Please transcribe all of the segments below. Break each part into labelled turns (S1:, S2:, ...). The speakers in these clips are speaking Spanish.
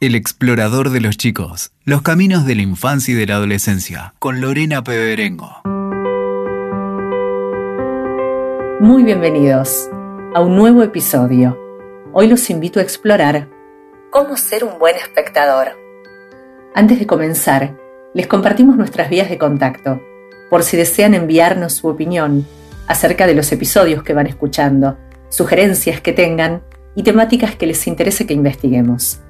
S1: El explorador de los chicos, los caminos de la infancia y de la adolescencia, con Lorena Peberengo.
S2: Muy bienvenidos a un nuevo episodio. Hoy los invito a explorar cómo ser un buen espectador. Antes de comenzar, les compartimos nuestras vías de contacto, por si desean enviarnos su opinión acerca de los episodios que van escuchando, sugerencias que tengan y temáticas que les interese que investiguemos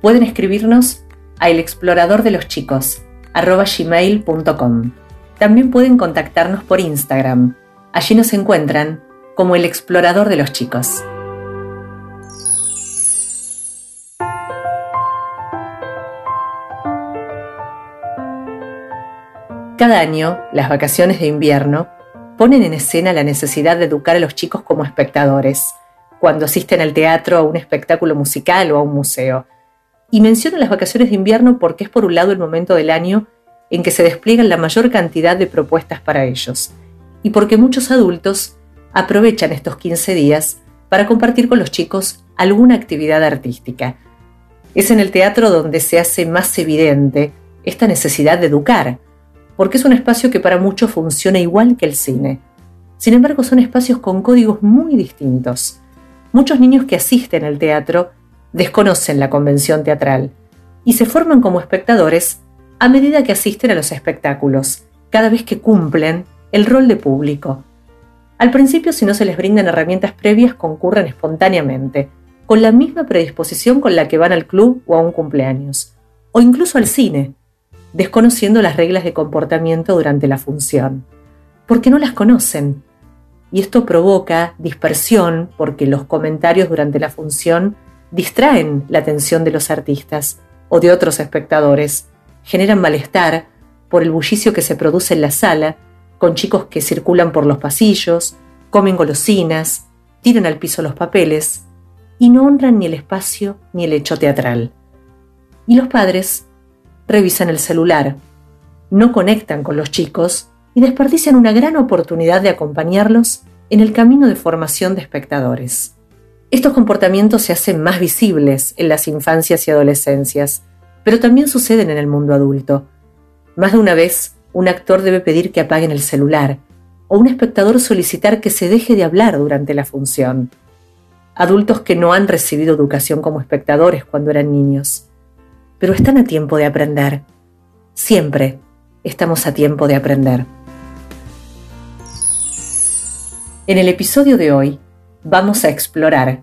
S2: pueden escribirnos a elexploradordeloschicos.com. También pueden contactarnos por Instagram. Allí nos encuentran como el explorador de los chicos. Cada año, las vacaciones de invierno ponen en escena la necesidad de educar a los chicos como espectadores, cuando asisten al teatro, a un espectáculo musical o a un museo y menciono las vacaciones de invierno porque es por un lado el momento del año en que se despliegan la mayor cantidad de propuestas para ellos, y porque muchos adultos aprovechan estos 15 días para compartir con los chicos alguna actividad artística. Es en el teatro donde se hace más evidente esta necesidad de educar, porque es un espacio que para muchos funciona igual que el cine. Sin embargo, son espacios con códigos muy distintos. Muchos niños que asisten al teatro desconocen la convención teatral y se forman como espectadores a medida que asisten a los espectáculos, cada vez que cumplen el rol de público. Al principio, si no se les brindan herramientas previas, concurren espontáneamente, con la misma predisposición con la que van al club o a un cumpleaños, o incluso al cine, desconociendo las reglas de comportamiento durante la función, porque no las conocen. Y esto provoca dispersión porque los comentarios durante la función distraen la atención de los artistas o de otros espectadores, generan malestar por el bullicio que se produce en la sala, con chicos que circulan por los pasillos, comen golosinas, tiran al piso los papeles y no honran ni el espacio ni el hecho teatral. Y los padres revisan el celular, no conectan con los chicos y desperdician una gran oportunidad de acompañarlos en el camino de formación de espectadores. Estos comportamientos se hacen más visibles en las infancias y adolescencias, pero también suceden en el mundo adulto. Más de una vez, un actor debe pedir que apaguen el celular, o un espectador solicitar que se deje de hablar durante la función. Adultos que no han recibido educación como espectadores cuando eran niños, pero están a tiempo de aprender. Siempre estamos a tiempo de aprender. En el episodio de hoy, vamos a explorar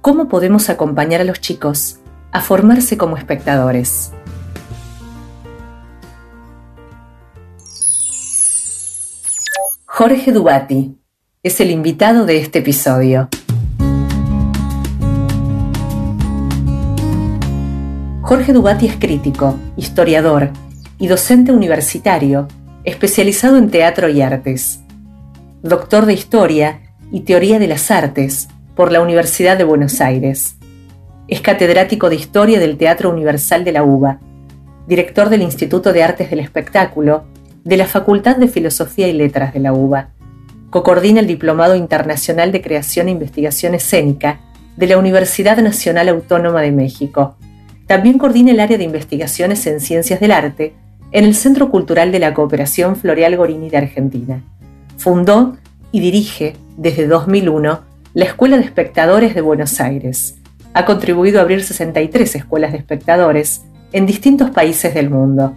S2: cómo podemos acompañar a los chicos a formarse como espectadores. Jorge Dubati es el invitado de este episodio. Jorge Dubati es crítico, historiador y docente universitario especializado en teatro y artes. Doctor de Historia y Teoría de las Artes por la Universidad de Buenos Aires. Es catedrático de Historia del Teatro Universal de la UBA, director del Instituto de Artes del Espectáculo, de la Facultad de Filosofía y Letras de la UBA. Cocordina el Diplomado Internacional de Creación e Investigación Escénica de la Universidad Nacional Autónoma de México. También coordina el área de investigaciones en ciencias del arte en el Centro Cultural de la Cooperación Floreal Gorini de Argentina. Fundó y dirige desde 2001 la Escuela de Espectadores de Buenos Aires. Ha contribuido a abrir 63 escuelas de espectadores en distintos países del mundo.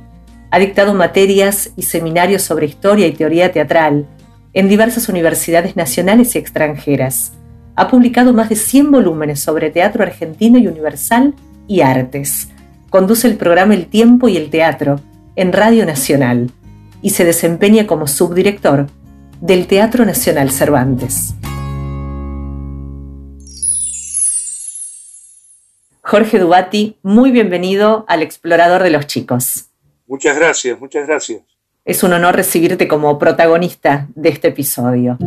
S2: Ha dictado materias y seminarios sobre historia y teoría teatral en diversas universidades nacionales y extranjeras. Ha publicado más de 100 volúmenes sobre teatro argentino y universal y artes. Conduce el programa El Tiempo y el Teatro en Radio Nacional y se desempeña como subdirector del Teatro Nacional Cervantes. Jorge Dubati, muy bienvenido al Explorador de los Chicos.
S3: Muchas gracias, muchas gracias.
S2: Es un honor recibirte como protagonista de este episodio.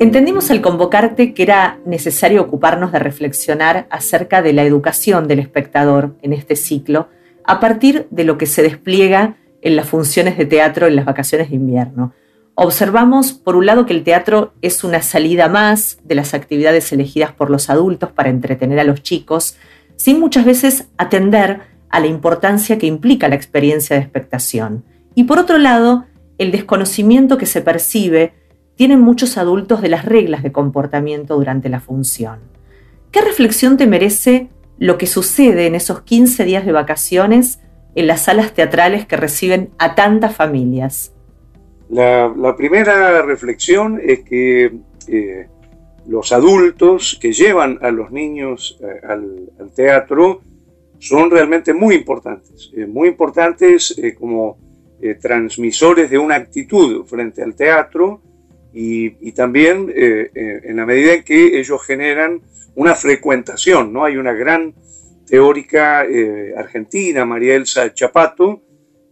S2: Entendimos al convocarte que era necesario ocuparnos de reflexionar acerca de la educación del espectador en este ciclo a partir de lo que se despliega en las funciones de teatro en las vacaciones de invierno. Observamos, por un lado, que el teatro es una salida más de las actividades elegidas por los adultos para entretener a los chicos, sin muchas veces atender a la importancia que implica la experiencia de expectación. Y por otro lado, el desconocimiento que se percibe tienen muchos adultos de las reglas de comportamiento durante la función. ¿Qué reflexión te merece lo que sucede en esos 15 días de vacaciones en las salas teatrales que reciben a tantas familias?
S3: La, primera reflexión es que eh, los adultos que llevan a los niños eh, al, teatro son realmente muy importantes, eh, muy importantes como transmisores de una actitud frente al teatro y, también en la medida en que ellos generan una frecuentación, ¿no? Hay una gran teórica argentina, María Elsa Chapato,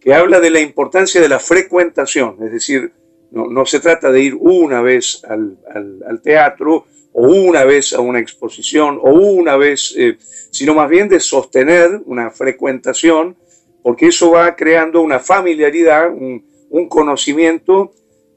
S3: que habla de la importancia de la frecuentación, es decir, no, se trata de ir una vez al, teatro o una vez a una exposición o una vez, eh, sino más bien de sostener una frecuentación, porque eso va creando una familiaridad, un, conocimiento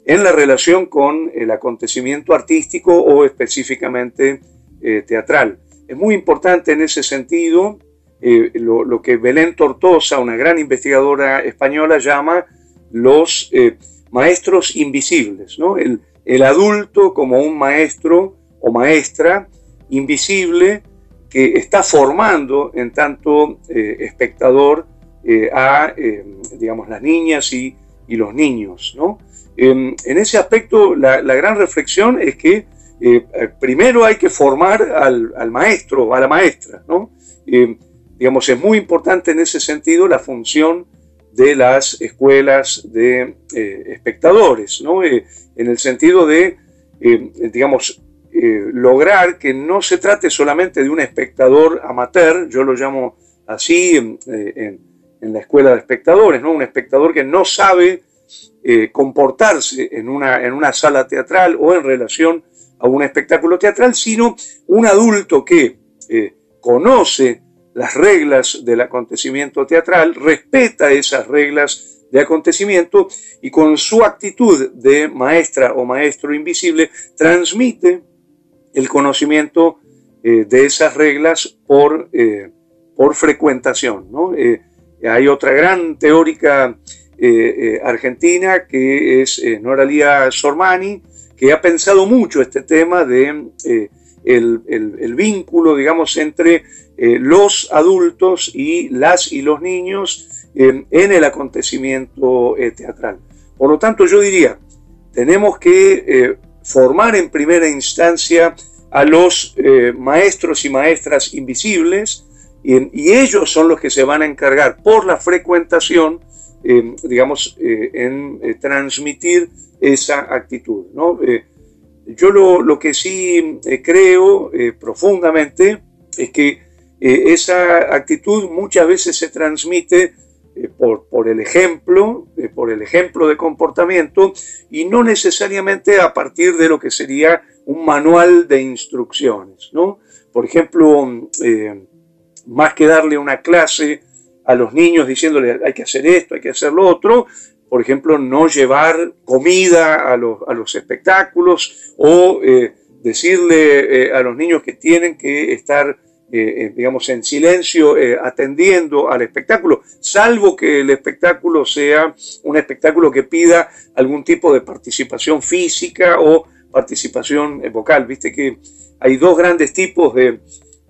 S3: en la relación con el acontecimiento artístico o específicamente eh, teatral. Es muy importante en ese sentido eh, lo, que Belén Tortosa, una gran investigadora española, llama los eh, maestros invisibles, el, adulto como un maestro o maestra invisible que está formando en tanto eh, espectador a, digamos, las niñas y, los niños. ¿no? en ese aspecto, la, gran reflexión es que primero hay que formar al, al maestro a la maestra. ¿no? Digamos, es muy importante en ese sentido la función de las escuelas de eh, espectadores, ¿no? Eh, en el sentido de, eh, digamos, lograr que no se trate solamente de un espectador amateur, yo lo llamo así en, la escuela de espectadores, ¿no? un espectador que no sabe comportarse en una, en una sala teatral o en relación a un espectáculo teatral, sino un adulto que conoce las reglas del acontecimiento teatral, respeta esas reglas de acontecimiento y con su actitud de maestra o maestro invisible transmite el conocimiento eh, de esas reglas por, eh, por frecuentación. Eh, hay otra gran teórica argentina que es Noralía Sormani, que ha pensado mucho este tema de el, vínculo, digamos, entre eh, los adultos y las y los niños en el acontecimiento eh, teatral. Por lo tanto, yo diría, tenemos que eh, formar en primera instancia a los maestros y maestras invisibles y, ellos son los que se van a encargar por la frecuentación, digamos, en transmitir esa actitud. ¿no? Yo lo, que sí creo profundamente es que eh, esa actitud muchas veces se transmite por, por, el ejemplo, por el ejemplo de comportamiento y no necesariamente a partir de lo que sería un manual de instrucciones. ¿no? Por ejemplo, más que darle una clase a los niños diciéndole hay que hacer esto, hay que hacer lo otro, por ejemplo, no llevar comida a los, espectáculos o eh, decirle eh, a los niños que tienen que estar, eh, digamos, en silencio atendiendo al espectáculo, salvo que el espectáculo sea un espectáculo que pida algún tipo de participación física o participación vocal. Viste que hay dos grandes tipos de,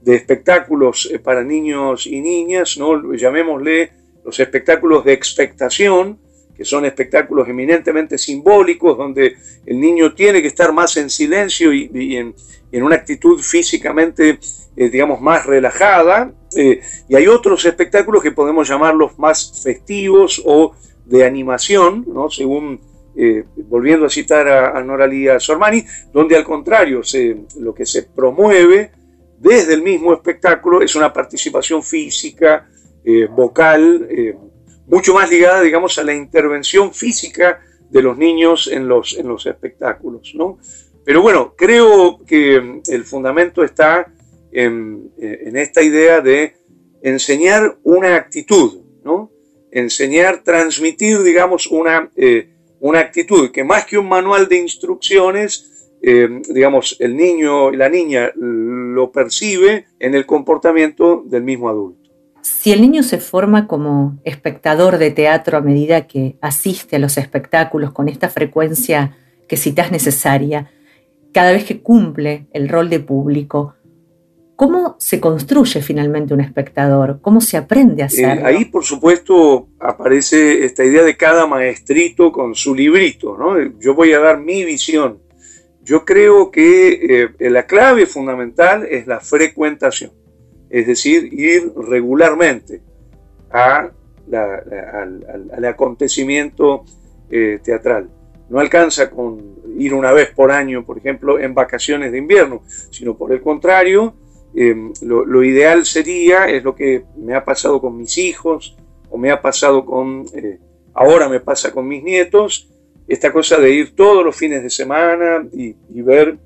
S3: de espectáculos para niños y niñas, ¿no? llamémosle los espectáculos de expectación, que son espectáculos eminentemente simbólicos, donde el niño tiene que estar más en silencio y, en, una actitud físicamente, eh, digamos, más relajada. Eh, y hay otros espectáculos que podemos llamarlos más festivos o de animación, ¿no? según, eh, volviendo a citar a, a Sormani, donde al contrario, lo que se promueve desde el mismo espectáculo es una participación física, vocal, mucho más ligada, digamos, a la intervención física de los niños en los, en los espectáculos, ¿no? Pero bueno, creo que el fundamento está en, esta idea de enseñar una actitud, ¿no? Enseñar, transmitir, digamos, una, eh, una actitud que más que un manual de instrucciones digamos, el niño y la niña lo percibe en el comportamiento del mismo adulto.
S2: Si el niño se forma como espectador de teatro a medida que asiste a los espectáculos con esta frecuencia que citas necesaria, cada vez que cumple el rol de público, ¿cómo se construye finalmente un espectador? ¿Cómo se aprende a hacerlo?
S3: Eh, ahí, por supuesto, aparece esta idea de cada maestrito con su librito. ¿no? Yo voy a dar mi visión. Yo creo que eh, la clave fundamental es la frecuentación es decir, ir regularmente al, acontecimiento eh, teatral. No alcanza con ir una vez por año, por ejemplo, en vacaciones de invierno, sino por el contrario, em, lo, ideal sería, es lo que me ha pasado con mis hijos, o me ha pasado con, eh, ahora me pasa con mis nietos, esta cosa de ir todos los fines de semana y ver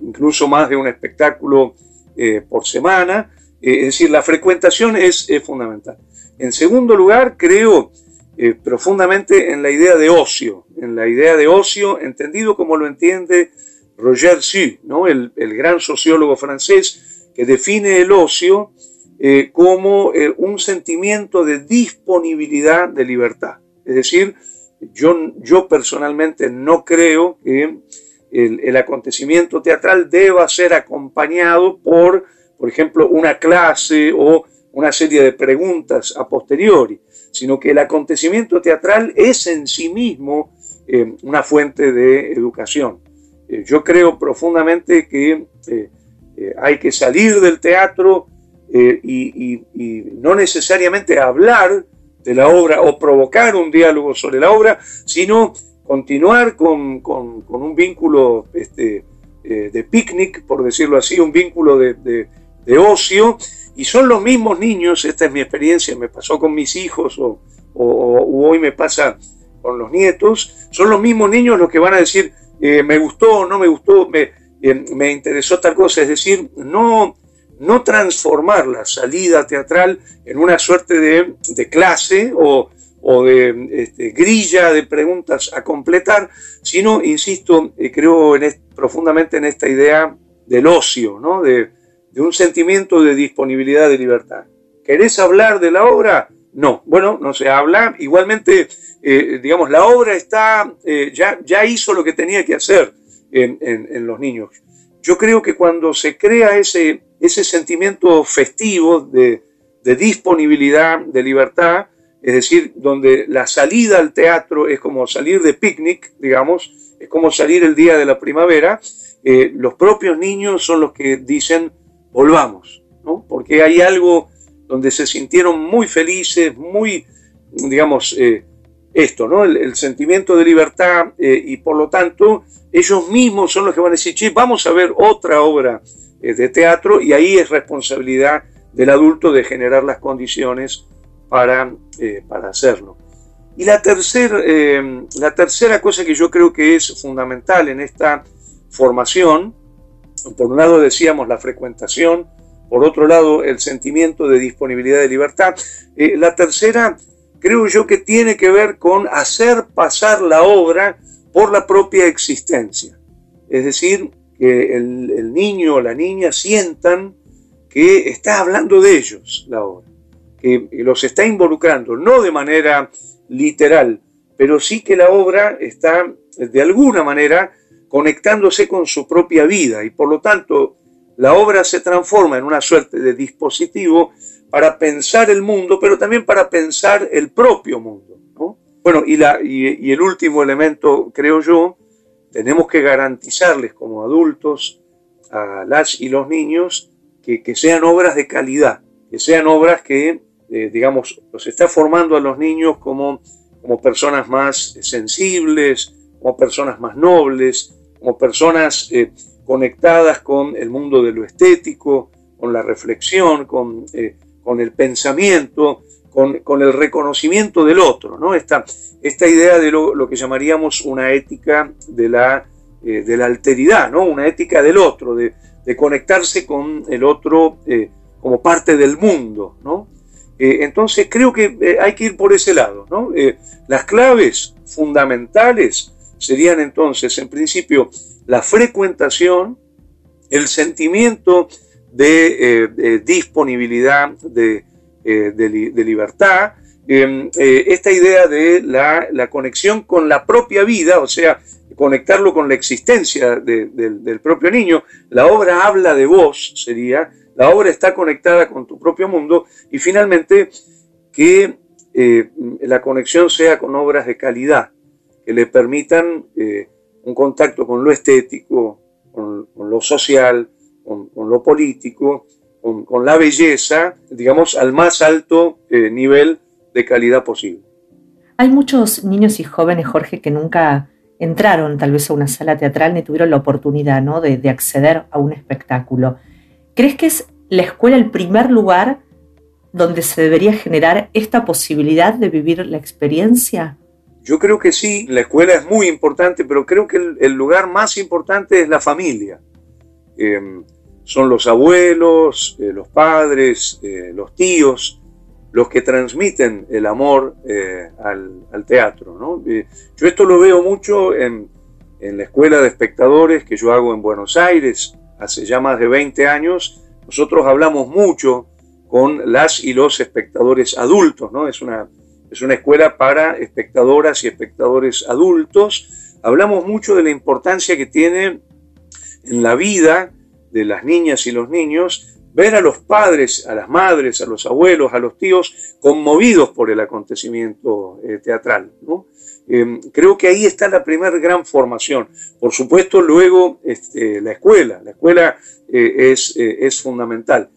S3: incluso más de un espectáculo eh, por semana. Eh, es decir, la frecuentación es, fundamental. En segundo lugar, creo eh, profundamente en la idea de ocio, en la idea de ocio entendido como lo entiende Roger Su, ¿no? el, gran sociólogo francés que define el ocio como un sentimiento de disponibilidad de libertad. Es decir, yo, yo personalmente no creo que el, acontecimiento teatral deba ser acompañado por, por ejemplo, una clase o una serie de preguntas a posteriori, sino que el acontecimiento teatral es en sí mismo eh, una fuente de educación. Eh, yo creo profundamente que eh, hay que salir del teatro y, no necesariamente hablar de la obra o provocar un diálogo sobre la obra, sino continuar con, un vínculo este, de picnic, por decirlo así, un vínculo de, ocio, y son los mismos niños, esta es mi experiencia, me pasó con mis hijos o, hoy me pasa con los nietos, son los mismos niños los que van a decir, eh, me gustó, no me gustó, me, eh, me interesó tal cosa, es decir, no, no transformar la salida teatral en una suerte de, de clase o, o de este, grilla de preguntas a completar, sino, insisto, eh, creo profundamente en esta idea del ocio, ¿no? de, un sentimiento de disponibilidad de libertad. ¿Querés hablar de la obra? No, bueno, no se habla. Igualmente, eh, digamos, la obra está, eh, ya, ya hizo lo que tenía que hacer en, los niños. Yo creo que cuando se crea ese, ese sentimiento festivo de, de disponibilidad, de libertad, es decir, donde la salida al teatro es como salir de picnic, digamos, es como salir el día de la primavera, eh, los propios niños son los que dicen, volvamos, ¿no? porque hay algo donde se sintieron muy felices, muy, digamos, eh, esto, ¿no? El, sentimiento de libertad eh, y por lo tanto ellos mismos son los que van a decir, che, vamos a ver otra obra de teatro y ahí es responsabilidad del adulto de generar las condiciones para, eh, para hacerlo. Y la, eh, la tercera cosa que yo creo que es fundamental en esta formación, por un lado decíamos la frecuentación, por otro lado el sentimiento de disponibilidad de libertad, eh, la tercera creo yo que tiene que ver con hacer pasar la obra por la propia existencia. Es decir, que el, el niño o la niña sientan que está hablando de ellos la obra que los está involucrando, no de manera literal, pero sí que la obra está de alguna manera conectándose con su propia vida y por lo tanto la obra se transforma en una suerte de dispositivo para pensar el mundo, pero también para pensar el propio mundo. Bueno, y, la, y, el último elemento, creo yo, tenemos que garantizarles como adultos a las y los niños que, que sean obras de calidad, que sean obras que eh, digamos, los está formando a los niños como, como personas más sensibles, como personas más nobles, como personas eh, conectadas con el mundo de lo estético, con la reflexión, con, eh, con el pensamiento, con, con, el reconocimiento del otro, ¿no? Esta, esta idea de lo, que llamaríamos una ética de la, de la alteridad, ¿no? Una ética del otro, de, de conectarse con el otro como parte del mundo, ¿no? Eh, entonces creo que eh, hay que ir por ese lado. ¿no? Eh, las claves fundamentales serían entonces, en principio, la frecuentación, el sentimiento de, eh, disponibilidad, de, libertad, em, esta idea de la, la, conexión con la propia vida, o sea, conectarlo con la existencia del propio niño. La obra habla de vos, sería, la obra está conectada con tu propio mundo y finalmente que eh, la conexión sea con obras de calidad, que le permitan eh, un contacto con lo estético, con, lo social, con, lo político, con, la belleza, digamos, al más alto eh, nivel de calidad posible.
S2: Hay muchos niños y jóvenes, Jorge, que nunca entraron tal vez a una sala teatral ni tuvieron la oportunidad ¿no? de, de acceder a un espectáculo. ¿Crees que es la escuela el primer lugar donde se debería generar esta posibilidad de vivir la experiencia?
S3: Yo creo que sí, la escuela es muy importante, pero creo que el, lugar más importante es la familia. Em, son los abuelos, eh, los padres, eh, los tíos, los que transmiten el amor eh, al, teatro. yo esto lo veo mucho en, en, la escuela de espectadores que yo hago en Buenos Aires hace ya más de 20 años. Nosotros hablamos mucho con las y los espectadores adultos, ¿no? Es una, es una escuela para espectadoras y espectadores adultos. Hablamos mucho de la importancia que tiene en la vida de las niñas y los niños ver a los padres, a las madres, a los abuelos, a los tíos conmovidos por el acontecimiento eh, teatral. Em, creo que ahí está la primera gran formación. Por supuesto, luego este, la escuela. La escuela eh, eh, es fundamental.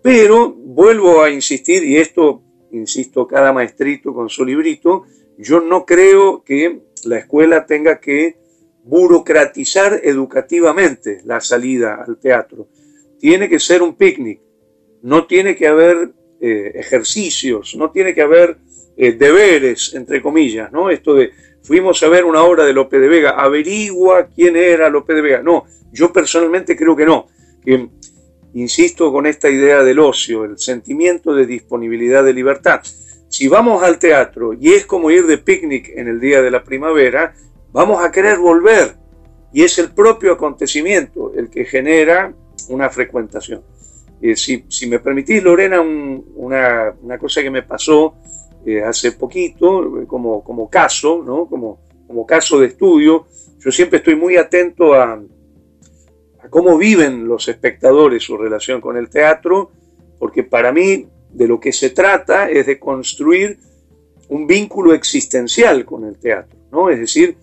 S3: Pero vuelvo a insistir, y esto, insisto, cada maestrito con su librito, yo no creo que la escuela tenga que burocratizar educativamente la salida al teatro tiene que ser un picnic, no tiene que haber eh, ejercicios, no tiene que haber eh, deberes, entre comillas, ¿no? Esto de fuimos a ver una obra de Lope de Vega, averigua quién era Lope de Vega. No, yo personalmente creo que no. Insisto con esta idea del ocio, el sentimiento de disponibilidad de libertad. Si vamos al teatro y es como ir de picnic en el día de la primavera, vamos a querer volver. Y es el propio acontecimiento el que genera una frecuentación. Eh, si, me permitís, Lorena, una, cosa que me pasó eh, hace poquito, eh, como, como caso, ¿no? como, como caso de estudio, yo siempre estoy muy atento a, cómo viven los espectadores su relación con el teatro, porque para mí de lo que se trata es de construir un vínculo existencial con el teatro, ¿no? Es decir,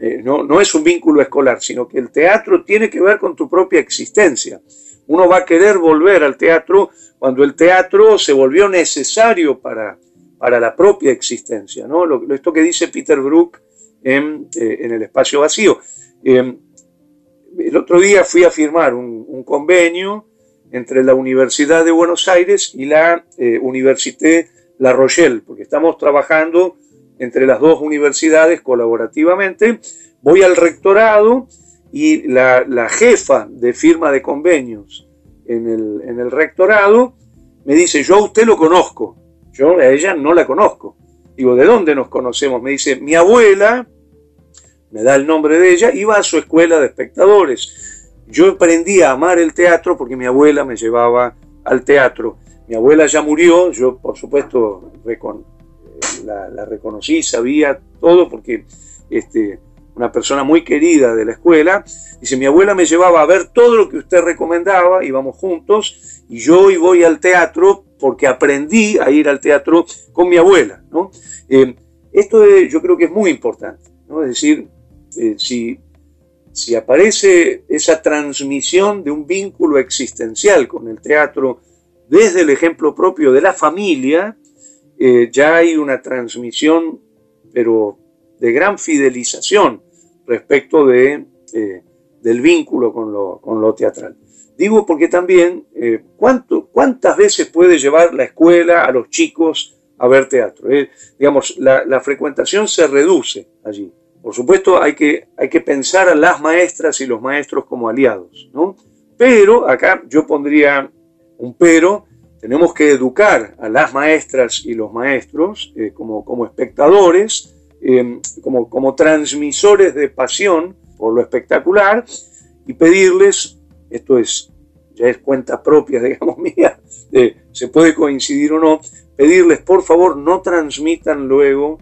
S3: eh, no, no es un vínculo escolar, sino que el teatro tiene que ver con tu propia existencia. Uno va a querer volver al teatro cuando el teatro se volvió necesario para, para la propia existencia. ¿no? Lo, esto que dice Peter Brook en, eh, en el espacio vacío. Eh, el otro día fui a firmar un, convenio entre la Universidad de Buenos Aires y la Université La Rochelle, porque estamos trabajando entre las dos universidades colaborativamente, voy al rectorado y la, jefa de firma de convenios en el, rectorado me dice, yo a usted lo conozco, yo a ella no la conozco. Digo, ¿de dónde nos conocemos? Me dice, mi abuela, me da el nombre de ella, iba a su escuela de espectadores. Yo aprendí a amar el teatro porque mi abuela me llevaba al teatro. Mi abuela ya murió, yo por supuesto la, reconocí, sabía todo porque este, una persona muy querida de la escuela, dice, mi abuela me llevaba a ver todo lo que usted recomendaba, íbamos juntos, y yo hoy voy al teatro porque aprendí a ir al teatro con mi abuela. ¿no? Eh, esto yo creo que es muy importante, ¿no? es decir, eh, si, aparece esa transmisión de un vínculo existencial con el teatro desde el ejemplo propio de la familia, eh, ya hay una transmisión, pero de gran fidelización respecto eh, del vínculo con lo, teatral. Digo porque también, ¿cuántas veces puede llevar la escuela a los chicos a ver teatro? digamos, la, frecuentación se reduce allí. Por supuesto, hay que, hay que pensar a las maestras y los maestros como aliados, ¿no? Pero acá yo pondría un pero tenemos que educar a las maestras y los maestros eh, como, como espectadores eh, como, como transmisores de pasión por lo espectacular y pedirles, esto es, ya es cuenta propia, digamos, mía, se puede coincidir o no, pedirles por favor no transmitan luego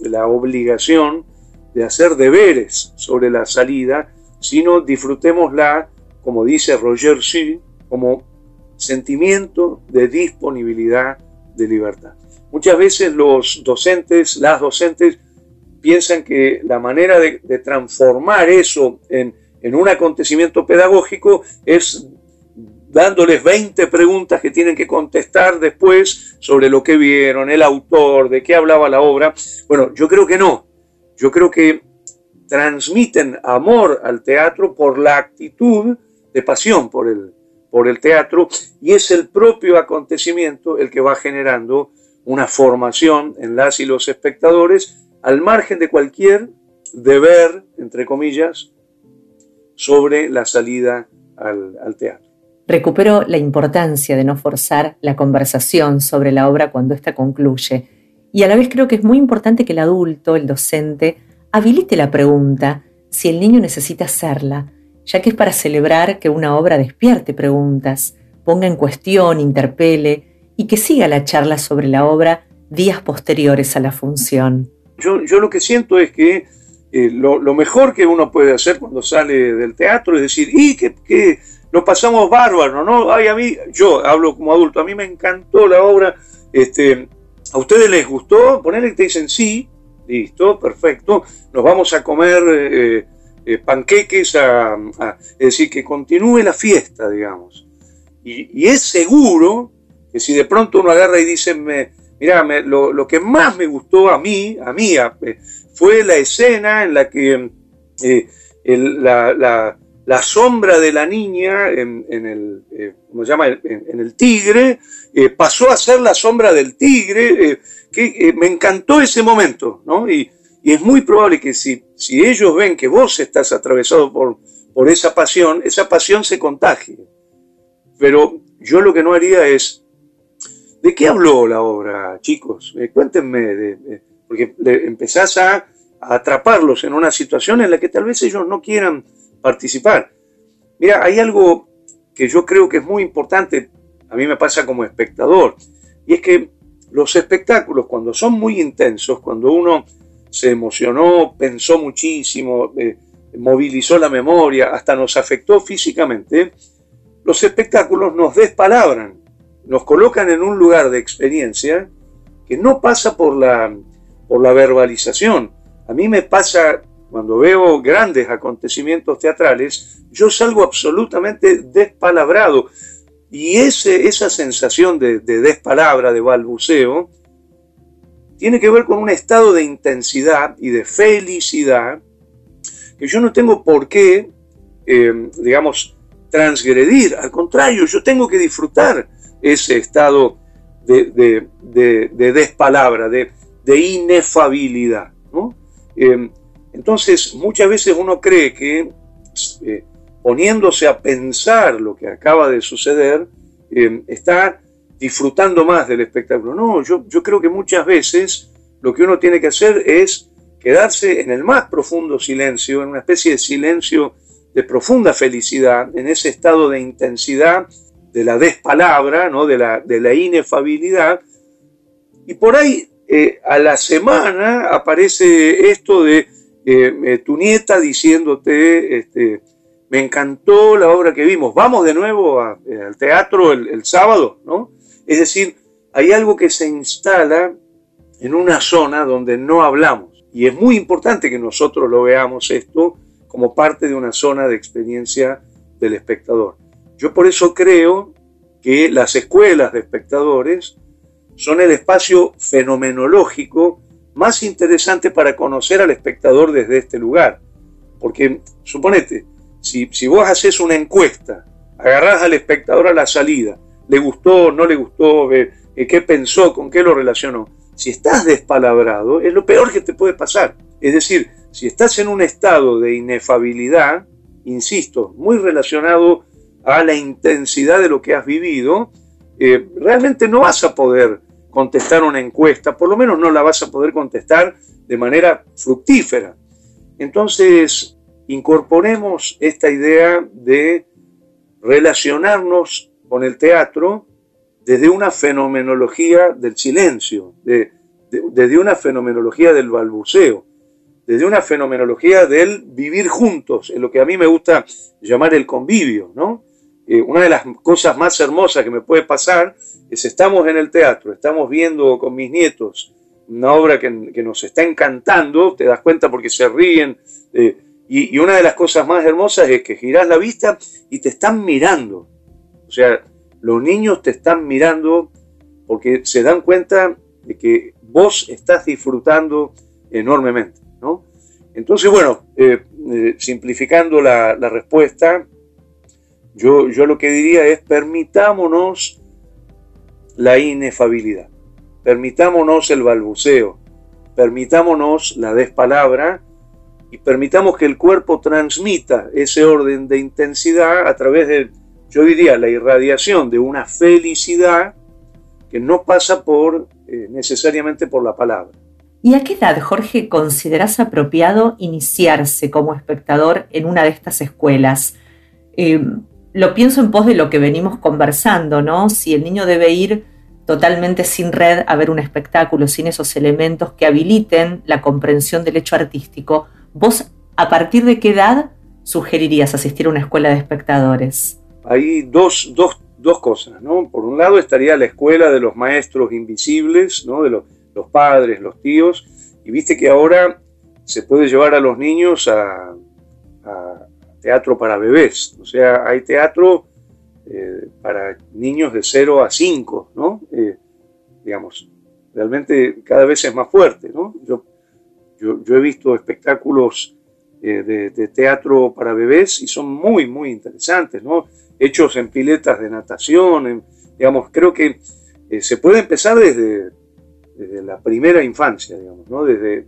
S3: la obligación de hacer deberes sobre la salida, sino disfrutémosla, como dice Roger C., como sentimiento de disponibilidad de libertad. Muchas veces los docentes, las docentes, piensan que la manera de, transformar eso en, en, un acontecimiento pedagógico es dándoles 20 preguntas que tienen que contestar después sobre lo que vieron, el autor, de qué hablaba la obra. Bueno, yo creo que no. Yo creo que transmiten amor al teatro por la actitud de pasión por el, por el teatro y es el propio acontecimiento el que va generando una formación en las y los espectadores al margen de cualquier deber, entre comillas, sobre la salida al, al teatro.
S2: Recupero la importancia de no forzar la conversación sobre la obra cuando ésta concluye y a la vez creo que es muy importante que el adulto, el docente, habilite la pregunta si el niño necesita hacerla, ya que es para celebrar que una obra despierte preguntas, ponga en cuestión, interpele y que siga la charla sobre la obra días posteriores a la función.
S3: Yo, lo que siento es que eh, lo, mejor que uno puede hacer cuando sale del teatro es decir, y que, que lo pasamos bárbaro, ¿no? Ay, a mí, yo hablo como adulto, a mí me encantó la obra, este, ¿A ustedes les gustó? Ponerle que te dicen sí, listo, perfecto, nos vamos a comer eh, eh, panqueques, es decir, que continúe la fiesta, digamos. Y, es seguro que si de pronto uno agarra y dice, mira, lo, que más me gustó a mí, a mí, eh, fue la escena en la que la sombra de la niña en, el, eh, se llama? En, el tigre, eh, pasó a ser la sombra del tigre, eh, que me encantó ese momento, ¿no? Y, es muy probable que si, si ellos ven que vos estás atravesado por, por esa pasión, esa pasión se contagie. Pero yo lo que no haría es, ¿de qué habló la obra, chicos? cuéntenme, porque empezás a atraparlos en una situación en la que tal vez ellos no quieran participar. Mira, hay algo que yo creo que es muy importante, a mí me pasa como espectador, y es que los espectáculos cuando son muy intensos, cuando uno se emocionó, pensó muchísimo, eh, movilizó la memoria, hasta nos afectó físicamente, los espectáculos nos despalabran, nos colocan en un lugar de experiencia que no pasa por la, por la verbalización. A mí me pasa cuando veo grandes acontecimientos teatrales, yo salgo absolutamente despalabrado. Y ese, esa sensación de, despalabra, de balbuceo, tiene que ver con un estado de intensidad y de felicidad que yo no tengo por qué, eh, digamos, transgredir. Al contrario, yo tengo que disfrutar ese estado de, despalabra, de, inefabilidad. ¿no? Eh, entonces, muchas veces uno cree que eh, poniéndose a pensar lo que acaba de suceder, eh, está disfrutando más del espectáculo. No, yo, creo que muchas veces lo que uno tiene que hacer es quedarse en el más profundo silencio, en una especie de silencio de profunda felicidad, en ese estado de intensidad de la despalabra, ¿no? de, la, de la inefabilidad. Y por ahí eh, a la semana aparece esto de eh, eh, tu nieta diciéndote, este, me encantó la obra que vimos, vamos de nuevo eh, al teatro el, sábado, ¿no? Es decir, hay algo que se instala en una zona donde no hablamos. Y es muy importante que nosotros lo veamos esto como parte de una zona de experiencia del espectador. Yo por eso creo que las escuelas de espectadores son el espacio fenomenológico más interesante para conocer al espectador desde este lugar. Porque, suponete, si, si vos haces una encuesta, agarrás al espectador a la salida, le gustó, no le gustó, eh, qué pensó, con qué lo relacionó. Si estás despalabrado, es lo peor que te puede pasar. Es decir, si estás en un estado de inefabilidad, insisto, muy relacionado a la intensidad de lo que has vivido, eh, realmente no vas a poder contestar una encuesta, por lo menos no la vas a poder contestar de manera fructífera. Entonces, incorporemos esta idea de relacionarnos con el teatro desde una fenomenología del silencio, desde una fenomenología del balbuceo, desde una fenomenología del vivir juntos, en lo que a mí me gusta llamar el convivio, ¿no? Eh, una de las cosas más hermosas que me puede pasar es estamos en el teatro, estamos viendo con mis nietos una obra que, nos está encantando, te das cuenta porque se ríen, eh, y, una de las cosas más hermosas es que girás la vista y te están mirando. O sea, los niños te están mirando porque se dan cuenta de que vos estás disfrutando enormemente. ¿no? Entonces, bueno, eh, eh, simplificando la, respuesta, yo, yo lo que diría es permitámonos la inefabilidad, permitámonos el balbuceo, permitámonos la despalabra y permitamos que el cuerpo transmita ese orden de intensidad a través de, yo diría, la irradiación de una felicidad que no pasa por eh, necesariamente por la palabra.
S2: ¿Y a qué edad, Jorge, consideras apropiado iniciarse como espectador en una de estas escuelas? Eh, lo pienso en pos de lo que venimos conversando, ¿no? Si el niño debe ir totalmente sin red a ver un espectáculo, sin esos elementos que habiliten la comprensión del hecho artístico, ¿Vos a partir de qué edad sugerirías asistir a una escuela de espectadores?
S3: Hay dos, cosas, ¿no? Por un lado estaría la escuela de los maestros invisibles, ¿no? De los, padres, los tíos, y viste que ahora se puede llevar a los niños a, teatro para bebés, o sea, hay teatro eh, para niños de 0 a 5, ¿no? Eh, digamos, realmente cada vez es más fuerte, ¿no? Yo he visto espectáculos eh, de, teatro para bebés y son muy, muy interesantes, ¿no? Hechos en piletas de natación, digamos, creo que se puede empezar desde, la primera infancia, digamos, ¿no? Desde,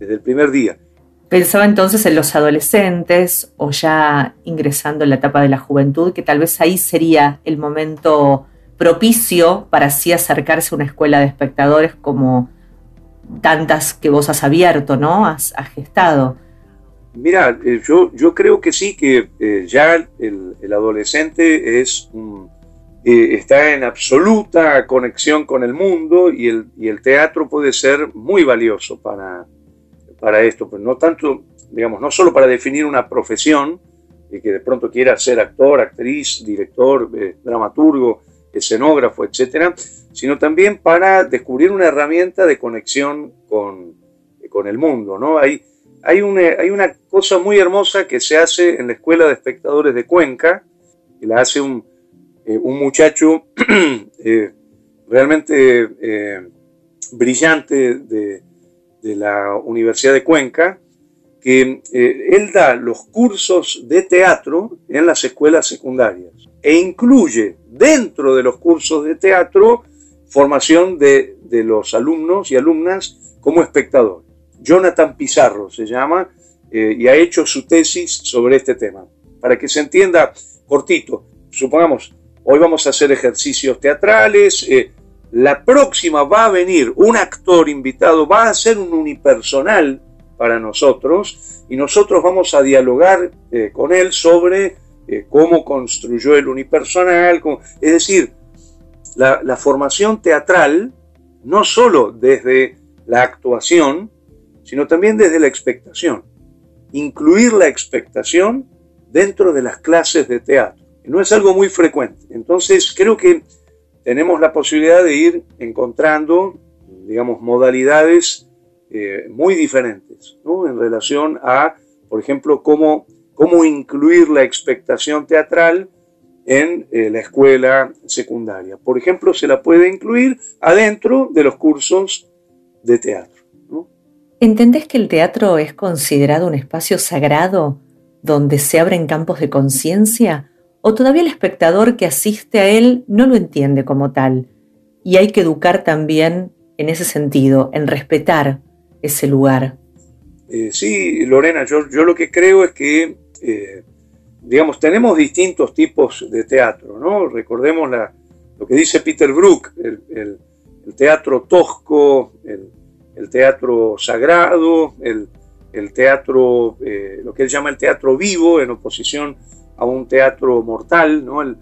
S3: el primer día.
S2: Pensaba entonces en los adolescentes o ya ingresando en la etapa de la juventud, que tal vez ahí sería el momento propicio para así acercarse a una escuela de espectadores como tantas que vos has abierto, ¿no? Has, gestado.
S3: Mira, eh, yo, yo creo que sí, que eh, ya el, adolescente es eh, está en absoluta conexión con el mundo y el, el teatro puede ser muy valioso para, para esto, pues no tanto, digamos, no solo para definir una profesión, y que de pronto quiera ser actor, actriz, director, dramaturgo, escenógrafo, etcétera, sino también para descubrir una herramienta de conexión con, con el mundo. ¿no? Hay, hay, una, hay una cosa muy hermosa que se hace en la Escuela de Espectadores de Cuenca, y la hace un, eh, un muchacho eh, realmente eh, brillante de, de, la Universidad de Cuenca, que él da los cursos de teatro en las escuelas secundarias e incluye dentro de los cursos de teatro formación de, los alumnos y alumnas como espectadores. Jonathan Pizarro se llama eh, y ha hecho su tesis sobre este tema. Para que se entienda cortito, supongamos, hoy vamos a hacer ejercicios teatrales, eh, la próxima va a venir un actor invitado, va a ser un unipersonal para nosotros y nosotros vamos a dialogar eh, con él sobre cómo construyó el unipersonal, es decir, la, formación teatral, no solo desde la actuación, sino también desde la expectación. Incluir la expectación dentro de las clases de teatro. No es algo muy frecuente. Entonces creo que tenemos la posibilidad de ir encontrando, digamos, modalidades eh, muy diferentes en relación a, por ejemplo, cómo, cómo incluir la expectación teatral en eh, la escuela secundaria. Por ejemplo, se la puede incluir adentro de los cursos de teatro.
S2: ¿Entendés que el teatro es considerado un espacio sagrado donde se abren campos de conciencia? ¿O todavía el espectador que asiste a él no lo entiende como tal? Y hay que educar también en ese sentido, en respetar ese lugar.
S3: Eh, sí, Lorena, yo, lo que creo es que eh, digamos, tenemos distintos tipos de teatro, ¿no? Recordemos lo que dice Peter Brook, el, teatro tosco, el, teatro sagrado, el, teatro, eh, lo que él llama el teatro vivo, en oposición a un teatro mortal, ¿no? el,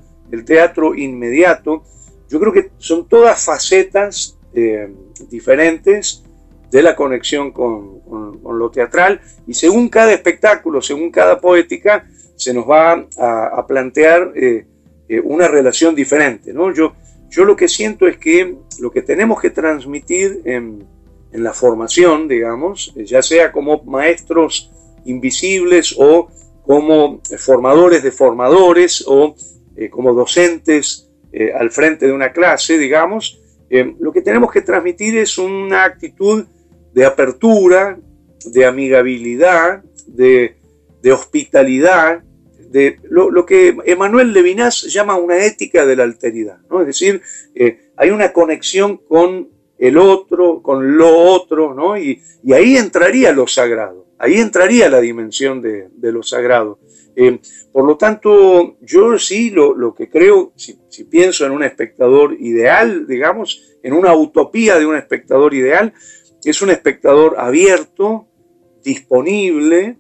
S3: teatro inmediato. Yo creo que son todas facetas eh, diferentes de la conexión con, lo teatral y según cada espectáculo, según cada poética, se nos va a, plantear eh, eh, una relación diferente. ¿no? Yo, yo lo que siento es que lo que tenemos que transmitir en, la formación, digamos, ya sea como maestros invisibles o como formadores de formadores o eh, como docentes al frente de una clase, digamos, lo que tenemos que transmitir es una actitud de apertura, de amigabilidad, de, hospitalidad, de lo, que Emanuel Levinas llama una ética de la alteridad. Es decir, eh, hay una conexión con el otro, con lo otro, ¿no? y, ahí entraría lo sagrado, ahí entraría la dimensión de, lo sagrado. Eh, por lo tanto, yo sí lo, que creo, si, si, pienso en un espectador ideal, digamos, en una utopía de un espectador ideal, es un espectador abierto, disponible,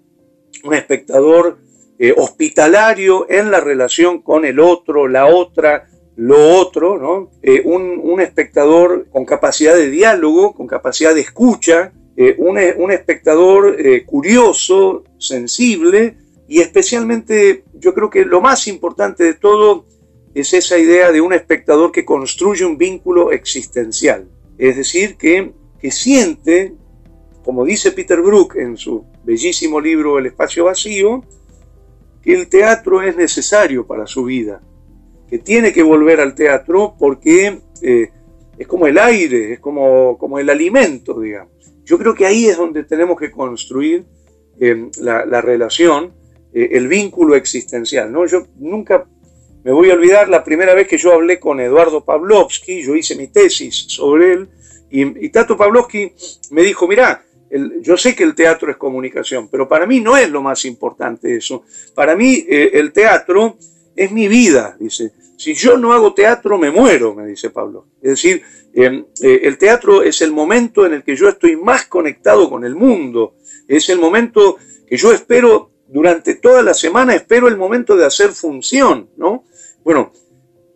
S3: un espectador eh, hospitalario en la relación con el otro, la otra, lo otro, ¿no? Eh, un, espectador con capacidad de diálogo, con capacidad de escucha, eh, un, un, espectador curioso, sensible y especialmente yo creo que lo más importante de todo es esa idea de un espectador que construye un vínculo existencial, es decir, que que siente, como dice Peter Brook en su bellísimo libro El espacio vacío, que el teatro es necesario para su vida, que tiene que volver al teatro porque eh, es como el aire, es como, como el alimento, digamos. Yo creo que ahí es donde tenemos que construir eh, la, relación, eh, el vínculo existencial. ¿no? Yo nunca me voy a olvidar la primera vez que yo hablé con Eduardo Pavlovsky, yo hice mi tesis sobre él, y, Tato Pavlovsky me dijo, mira, yo sé que el teatro es comunicación, pero para mí no es lo más importante eso. Para mí eh, el teatro es mi vida, dice. Si yo no hago teatro, me muero, me dice Pablo. Es decir, em, eh, el teatro es el momento en el que yo estoy más conectado con el mundo. Es el momento que yo espero durante toda la semana, espero el momento de hacer función, ¿no? Bueno,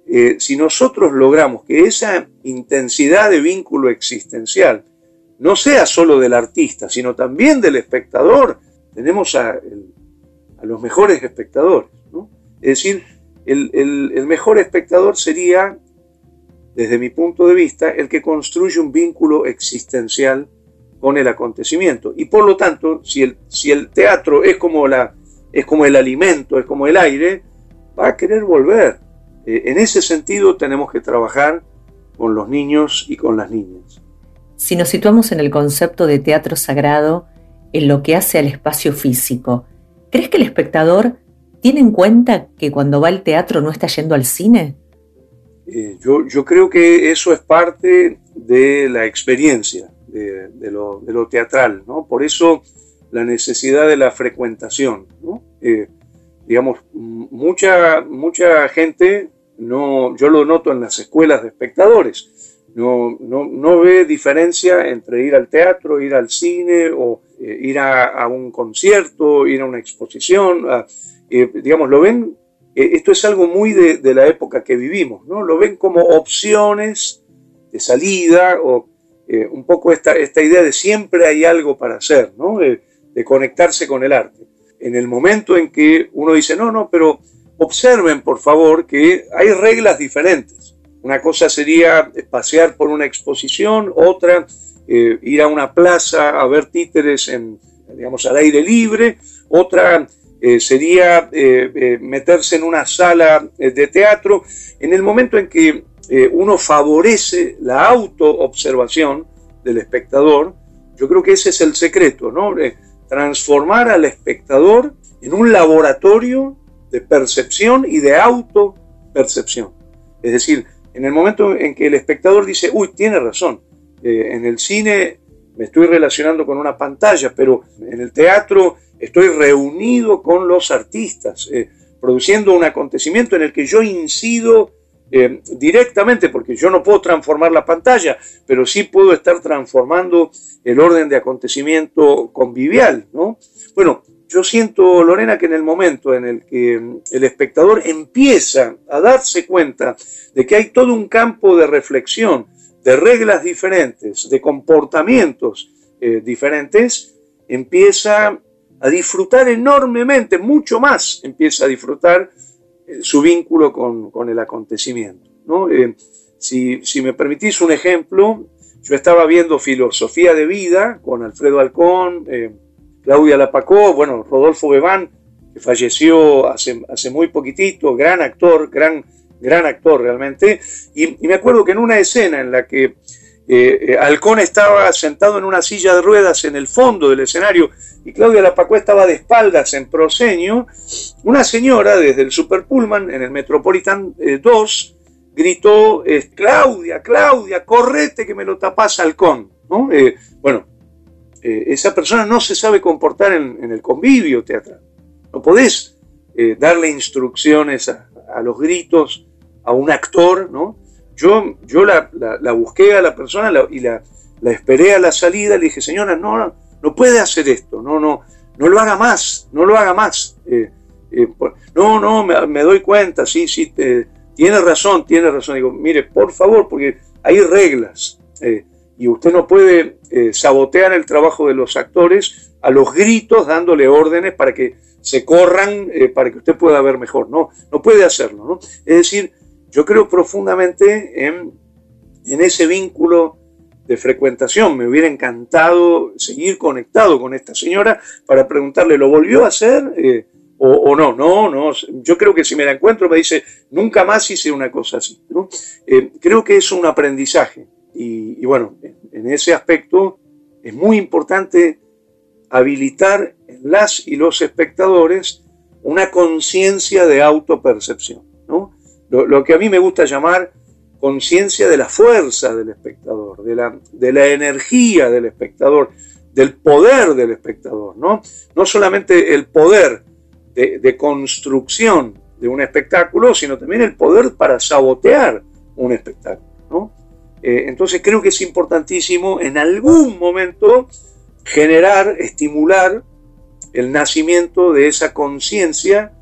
S3: eh, si nosotros logramos que esa intensidad de vínculo existencial no sea solo del artista, sino también del espectador, tenemos a, los mejores espectadores. Es decir, el, mejor espectador sería, desde mi punto de vista, el que construye un vínculo existencial con el acontecimiento. Y por lo tanto, si el, si el teatro es como, la, es como el alimento, es como el aire, va a querer volver eh, en ese sentido tenemos que trabajar con los niños y con las niñas.
S2: Si nos situamos en el concepto de teatro sagrado, en lo que hace al espacio físico, ¿crees que el espectador tiene en cuenta que cuando va al teatro no está yendo al cine?
S3: Eh, yo, creo que eso es parte de la experiencia de, lo, teatral, ¿no? Por eso la necesidad de la frecuentación, ¿no? Eh, digamos, mucha, mucha gente, no, yo lo noto en las escuelas de espectadores, no, no, ve diferencia entre ir al teatro, ir al cine o eh, ir a, un concierto, ir a una exposición, eh, digamos, lo ven, eh, esto es algo muy de, la época que vivimos, ¿no? Lo ven como opciones de salida o un poco esta, esta idea de siempre hay algo para hacer, ¿no? de conectarse con el arte en el momento en que uno dice, no, no, pero observen por favor que hay reglas diferentes. Una cosa sería pasear por una exposición, otra eh, ir a una plaza a ver títeres en, digamos, al aire libre, otra eh, sería eh, meterse en una sala de teatro. En el momento en que uno favorece la autoobservación del espectador, yo creo que ese es el secreto, ¿no? transformar al espectador en un laboratorio de percepción y de autopercepción. Es decir, en el momento en que el espectador dice, uy, tiene razón, eh, en el cine me estoy relacionando con una pantalla, pero en el teatro estoy reunido con los artistas, eh, produciendo un acontecimiento en el que yo incido eh, directamente, porque yo no puedo transformar la pantalla, pero sí puedo estar transformando el orden de acontecimiento convivial, ¿no? Bueno, yo siento, Lorena, que en el momento en el que el espectador empieza a darse cuenta de que hay todo un campo de reflexión, de reglas diferentes, de comportamientos eh, diferentes, empieza a disfrutar enormemente, mucho más empieza a disfrutar eh, su vínculo con, el acontecimiento. ¿no? Eh, si, si, me permitís un ejemplo, yo estaba viendo Filosofía de Vida con Alfredo Alcón, Claudia Lapacó, bueno, Rodolfo Bebán, que falleció hace, hace muy poquitito, gran actor, gran, gran actor realmente. Y, me acuerdo que en una escena en la que eh, Halcón estaba sentado en una silla de ruedas en el fondo del escenario y Claudia Lapacó estaba de espaldas en proseño, una señora desde el Super Pullman en el Metropolitan 2 eh, gritó, Claudia, Claudia, correte que me lo tapas Halcón. ¿no? Eh, bueno, eh, esa persona no se sabe comportar en, el convivio teatral. No podés eh, darle instrucciones a, los gritos a un actor, ¿no? Yo, yo la, busqué a la persona y la, esperé a la salida, le dije, señora, no, no puede hacer esto, no, no, no lo haga más, no lo haga más. Eh, no, no, me, doy cuenta, sí, sí, tiene razón, tiene razón. Digo, mire, por favor, porque hay reglas y usted no puede eh, sabotear el trabajo de los actores a los gritos dándole órdenes para que se corran, eh, para que usted pueda ver mejor. No, no puede hacerlo. ¿no? Es decir, yo creo profundamente en, ese vínculo de frecuentación. Me hubiera encantado seguir conectado con esta señora para preguntarle, ¿lo volvió a hacer? Eh, o, no, no, no. Yo creo que si me la encuentro me dice, nunca más hice una cosa así. ¿no? creo que es un aprendizaje. Y, bueno, en ese aspecto es muy importante habilitar en las y los espectadores una conciencia de autopercepción. ¿no? Lo, que a mí me gusta llamar conciencia de la fuerza del espectador, de la, de la energía del espectador, del poder del espectador. No, no solamente el poder de, construcción de un espectáculo, sino también el poder para sabotear un espectáculo. Eh, entonces creo que es importantísimo en algún momento generar, estimular el nacimiento de esa conciencia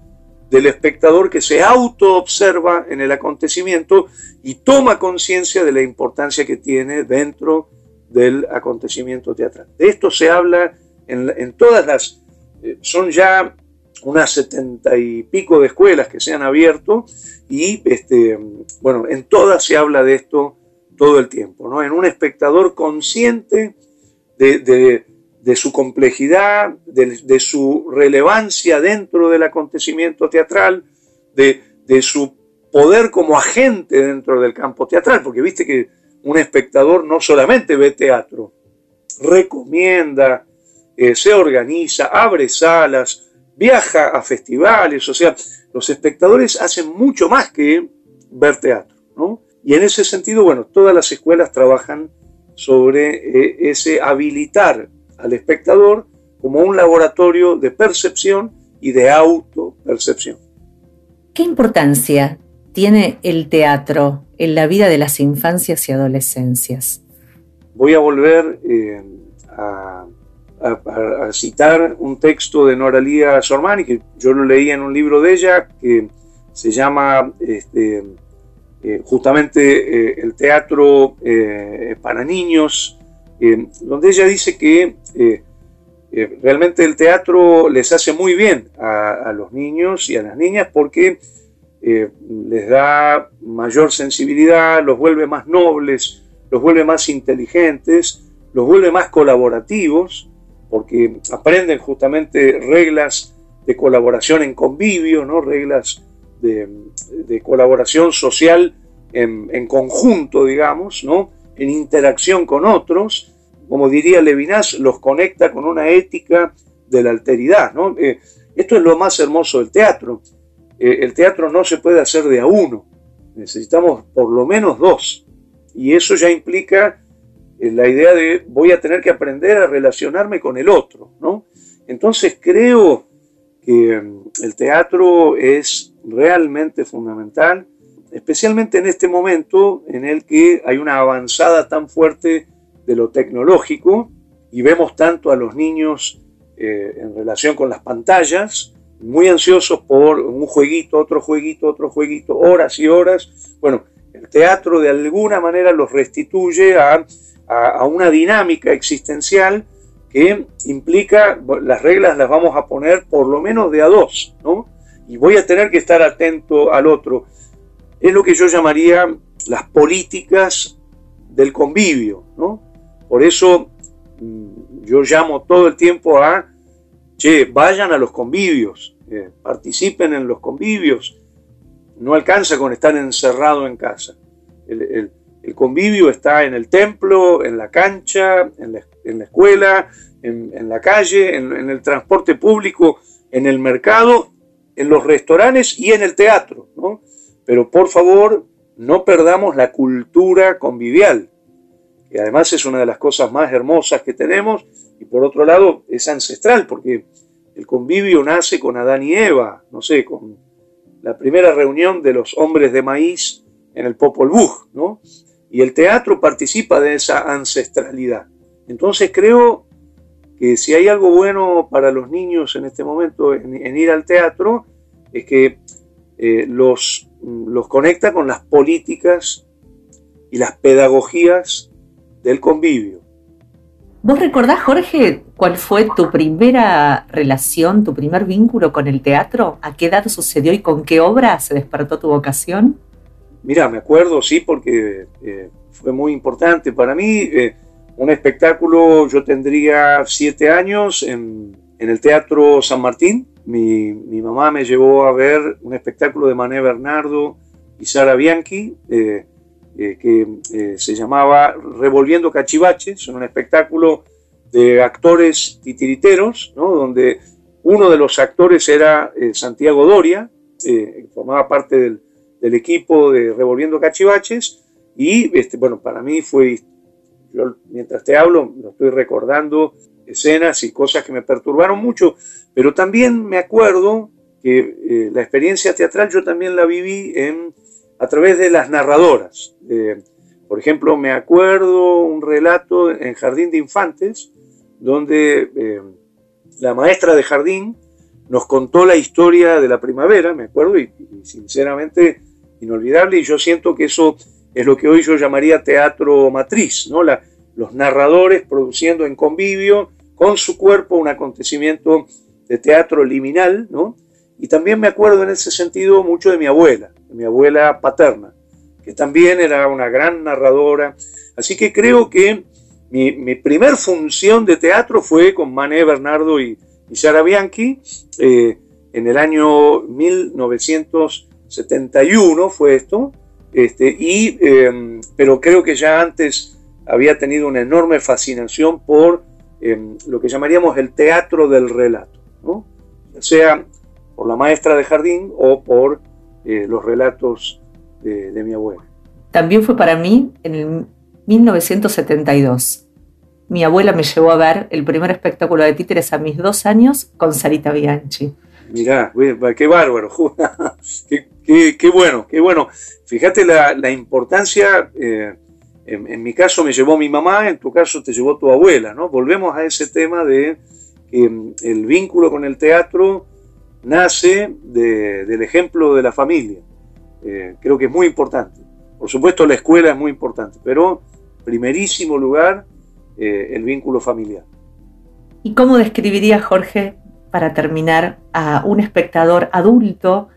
S3: del espectador que se auto-observa en el acontecimiento y toma conciencia de la importancia que tiene dentro del acontecimiento teatral. De esto se habla en, todas las, eh, son ya unas setenta y pico de escuelas que se han abierto y este, bueno, en todas se habla de esto todo el tiempo, ¿no? en un espectador consciente de, su complejidad, de, su relevancia dentro del acontecimiento teatral, de, su poder como agente dentro del campo teatral, porque viste que un espectador no solamente ve teatro, recomienda, eh, se organiza, abre salas, viaja a festivales, o sea, los espectadores hacen mucho más que ver teatro, ¿no? Y en ese sentido, bueno, todas las escuelas trabajan sobre eh, ese habilitar al espectador como un laboratorio de percepción y de autopercepción.
S2: ¿Qué importancia tiene el teatro en la vida de las infancias y adolescencias?
S3: Voy a volver eh, a, citar un texto de Noralía Sormani, que yo lo leí en un libro de ella, que se llama este, eh, justamente eh, el teatro para niños, donde ella dice que realmente el teatro les hace muy bien a, los niños y a las niñas porque les da mayor sensibilidad, los vuelve más nobles, los vuelve más inteligentes, los vuelve más colaborativos, porque aprenden justamente reglas de colaboración en convivio, ¿no? reglas de, colaboración social en, conjunto, digamos, ¿no? En interacción con otros, como diría Levinas, los conecta con una ética de la alteridad. Eh, esto es lo más hermoso del teatro. Eh, el teatro no se puede hacer de a uno, necesitamos por lo menos dos. Y eso ya implica eh, la idea de voy a tener que aprender a relacionarme con el otro. Entonces creo que mm, el teatro es realmente fundamental especialmente en este momento en el que hay una avanzada tan fuerte de lo tecnológico y vemos tanto a los niños eh, en relación con las pantallas, muy ansiosos por un jueguito, otro jueguito, otro jueguito, horas y horas. Bueno, el teatro de alguna manera los restituye a, a una dinámica existencial que implica, las reglas las vamos a poner por lo menos de a dos, ¿no? Y voy a tener que estar atento al otro. Es lo que yo llamaría las políticas del convivio, ¿no? Por eso mm, yo llamo todo el tiempo a, che, vayan a los convivios, eh, participen en los convivios. No alcanza con estar encerrado en casa. El, convivio está en el templo, en la cancha, en la, escuela, en, la calle, en, en, el transporte público, en el mercado, en los restaurantes y en el teatro. ¿no? Pero por favor, no perdamos la cultura convivial que además es una de las cosas más hermosas que tenemos, y por otro lado es ancestral, porque el convivio nace con Adán y Eva, no sé, con la primera reunión de los hombres de maíz en el Popol Vuh, ¿no? Y el teatro participa de esa ancestralidad. Entonces creo que si hay algo bueno para los niños en este momento en, ir al teatro, es que eh, los, los conecta con las políticas y las pedagogías del convivio.
S2: ¿Vos recordás, Jorge, cuál fue tu primera relación, tu primer vínculo con el teatro? ¿A qué edad sucedió y con qué obra se despertó tu vocación?
S3: Mira, me acuerdo, sí, porque eh, fue muy importante para mí. Eh, un espectáculo, yo tendría siete años en, el Teatro San Martín. Mi, mamá me llevó a ver un espectáculo de Mané Bernardo y Sara Bianchi. Eh, eh, que eh, se llamaba Revolviendo Cachivaches, un espectáculo de actores titiriteros, donde uno de los actores era eh, Santiago Doria, que formaba parte del, equipo de Revolviendo Cachivaches, y este, bueno, para mí fue, yo mientras te hablo, lo estoy recordando escenas y cosas que me perturbaron mucho, pero también me acuerdo que la experiencia teatral yo también la viví en a través de las narradoras. por ejemplo, me acuerdo un relato en Jardín de Infantes, donde eh, la maestra de jardín nos contó la historia de la primavera, me acuerdo, y, sinceramente inolvidable, y yo siento que eso es lo que hoy yo llamaría teatro matriz, ¿no? La, los narradores produciendo en convivio con su cuerpo un acontecimiento de teatro liminal, ¿no? Y también me acuerdo en ese sentido mucho de mi abuela, de mi abuela paterna, que también era una gran narradora. Así que creo que mi, primer función de teatro fue con Mané Bernardo y, y Sara Bianchi eh, en el año 1971 fue esto, este, y, em, pero creo que ya antes había tenido una enorme fascinación por em, lo que llamaríamos el teatro del relato, ¿no? sea, por la maestra de jardín o por eh, los relatos de, mi abuela.
S2: También fue para mí en el 1972. Mi abuela me llevó a ver el primer espectáculo de títeres a mis dos años con Sarita Bianchi.
S3: Mirá, qué bárbaro, qué, bueno, qué bueno. Fíjate la, importancia, eh, en, mi caso me llevó mi mamá, en tu caso te llevó tu abuela, ¿no? Volvemos a ese tema de que mm, el vínculo con el teatro nace del ejemplo de la familia. Eh, creo que es muy importante. Por supuesto la escuela es muy importante, pero primerísimo lugar eh, el vínculo familiar.
S2: ¿Y cómo describiría Jorge, para terminar, a un espectador adulto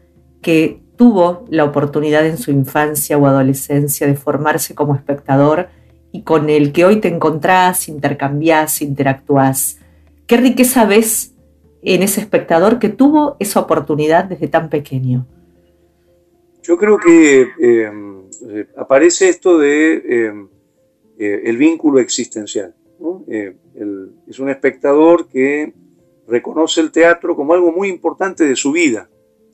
S2: que tuvo la oportunidad en su infancia o adolescencia de formarse como espectador y con el que hoy te encontrás, intercambiás, interactuás? ¿Qué riqueza ves en ese espectador que tuvo esa oportunidad desde tan pequeño?
S3: Yo creo que em, eh, aparece esto de em, eh, el vínculo existencial. Eh, es un espectador que reconoce el teatro como algo muy importante de su vida.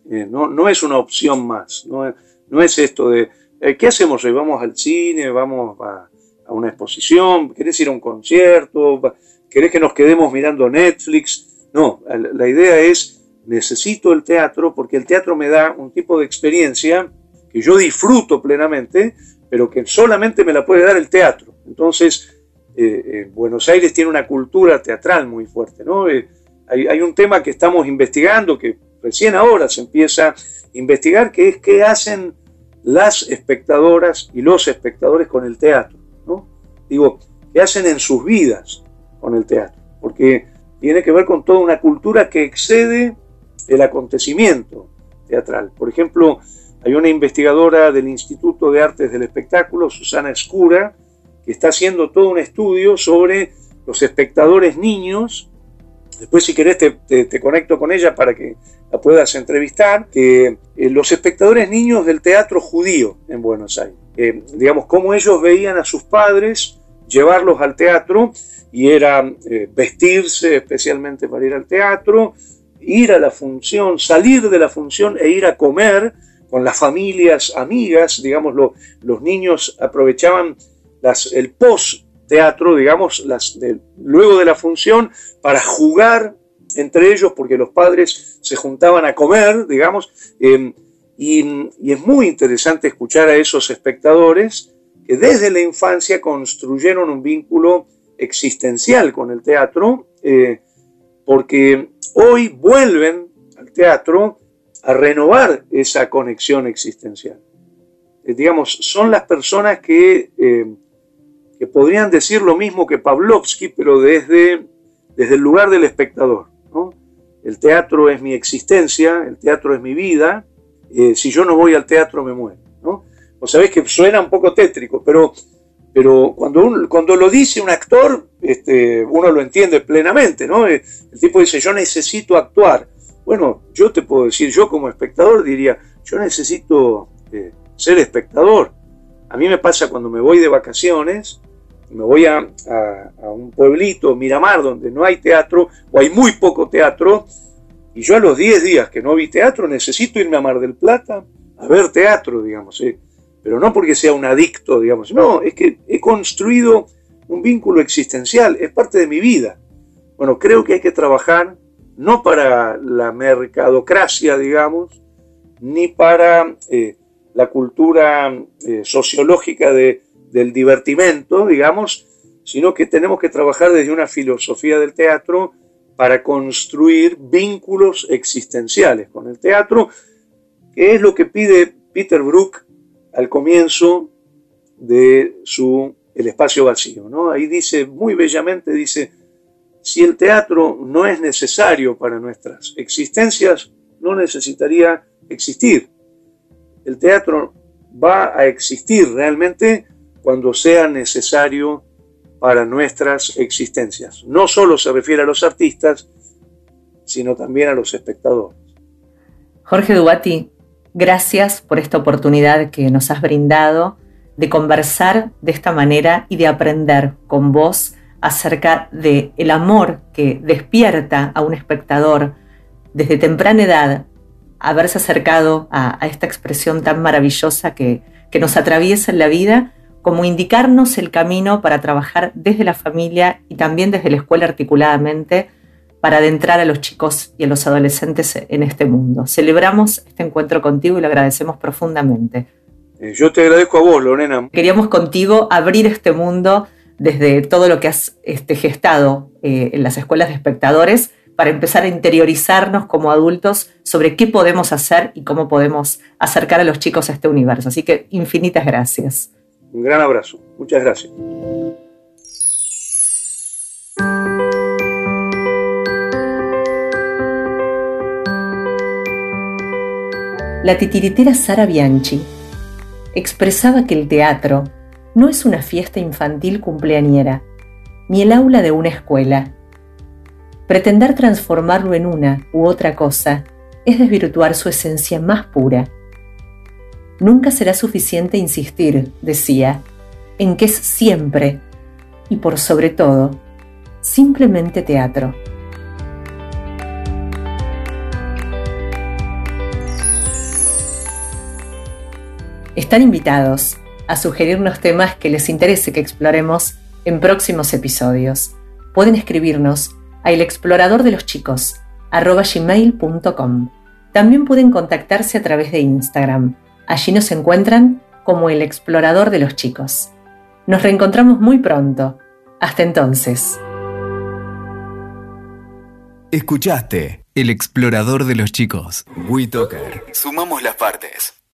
S3: No, no, es una opción más. No, no es esto de, ¿qué hacemos hoy? ¿Vamos al cine? ¿Vamos a, a una exposición? ¿Querés ir a un concierto? ¿Querés que nos quedemos mirando Netflix? No, la idea es, necesito el teatro porque el teatro me da un tipo de experiencia que yo disfruto plenamente, pero que solamente me la puede dar el teatro. Entonces, eh, Buenos Aires tiene una cultura teatral muy fuerte, ¿no? Eh, hay, un tema que estamos investigando, que recién ahora se empieza a investigar, que es qué hacen las espectadoras y los espectadores con el teatro, ¿no? Digo, qué hacen en sus vidas con el teatro, porque tiene que ver con toda una cultura que excede el acontecimiento teatral. Por ejemplo, hay una investigadora del Instituto de Artes del Espectáculo, Susana Escura, que está haciendo todo un estudio sobre los espectadores niños. Después, si querés, te, conecto con ella para que la puedas entrevistar. Que eh, los espectadores niños del teatro judío en Buenos Aires, eh, digamos, cómo ellos veían a sus padres llevarlos al teatro y era eh, vestirse especialmente para ir al teatro, ir a la función, salir de la función e ir a comer con las familias amigas, digamos, los niños aprovechaban las, el post-teatro, digamos, las luego de la función, para jugar entre ellos, porque los padres se juntaban a comer, digamos, em, y, es muy interesante escuchar a esos espectadores que desde la infancia construyeron un vínculo existencial con el teatro, eh, porque hoy vuelven al teatro a renovar esa conexión existencial. Eh, digamos, son las personas que, eh, que podrían decir lo mismo que Pavlovsky, pero desde, desde el lugar del espectador. El teatro es mi existencia, el teatro es mi vida, si yo no voy al teatro me muero. ¿no? Vos sabés que suena un poco tétrico, pero pero cuando, cuando lo dice un actor, este, uno lo entiende plenamente, ¿no? Eh, el tipo dice, yo necesito actuar. Bueno, yo te puedo decir, yo como espectador diría, yo necesito eh, ser espectador. A mí me pasa cuando me voy de vacaciones, me voy a, a, un pueblito, Miramar, donde no hay teatro, o hay muy poco teatro, y yo a los 10 días que no vi teatro, necesito irme a Mar del Plata a ver teatro, digamos. ¿eh? pero no porque sea un adicto, digamos, no, es que he construido un vínculo existencial, es parte de mi vida. Bueno, creo que hay que trabajar no para la mercadocracia, digamos, ni para eh, la cultura eh, sociológica de, del divertimento, digamos, sino que tenemos que trabajar desde una filosofía del teatro para construir vínculos existenciales con el teatro, que es lo que pide Peter Brook al comienzo de su El espacio vacío. ¿no? Ahí dice, muy bellamente, dice, si el teatro no es necesario para nuestras existencias, no necesitaría existir. El teatro va a existir realmente cuando sea necesario para nuestras existencias. No solo se refiere a los artistas, sino también a los espectadores.
S2: Jorge Dubati, Gracias por esta oportunidad que nos has brindado de conversar de esta manera y de aprender con vos acerca de el amor que despierta a un espectador desde temprana edad haberse acercado a, esta expresión tan maravillosa que, que nos atraviesa en la vida, como indicarnos el camino para trabajar desde la familia y también desde la escuela articuladamente para adentrar a los chicos y a los adolescentes en este mundo. Celebramos este encuentro contigo y lo agradecemos profundamente.
S3: Eh, yo te agradezco a vos, Lorena.
S2: Queríamos contigo abrir este mundo desde todo lo que has este, gestado eh, en las escuelas de espectadores para empezar a interiorizarnos como adultos sobre qué podemos hacer y cómo podemos acercar a los chicos a este universo. Así que infinitas gracias.
S3: Un gran abrazo. Muchas gracias.
S2: la titiritera Sara Bianchi expresaba que el teatro no es una fiesta infantil cumpleañera, ni el aula de una escuela. Pretender transformarlo en una u otra cosa es desvirtuar su esencia más pura. Nunca será suficiente insistir, decía, en que es siempre, y por sobre todo, simplemente teatro. Están invitados a sugerirnos temas que les interese que exploremos en próximos episodios. Pueden escribirnos a elexploradordeloschicos.com. También pueden contactarse a través de Instagram, Allí nos encuentran como el explorador de los chicos. Nos reencontramos muy pronto. Hasta entonces.
S1: Escuchaste El explorador de los chicos. WeToker. Sumamos las partes.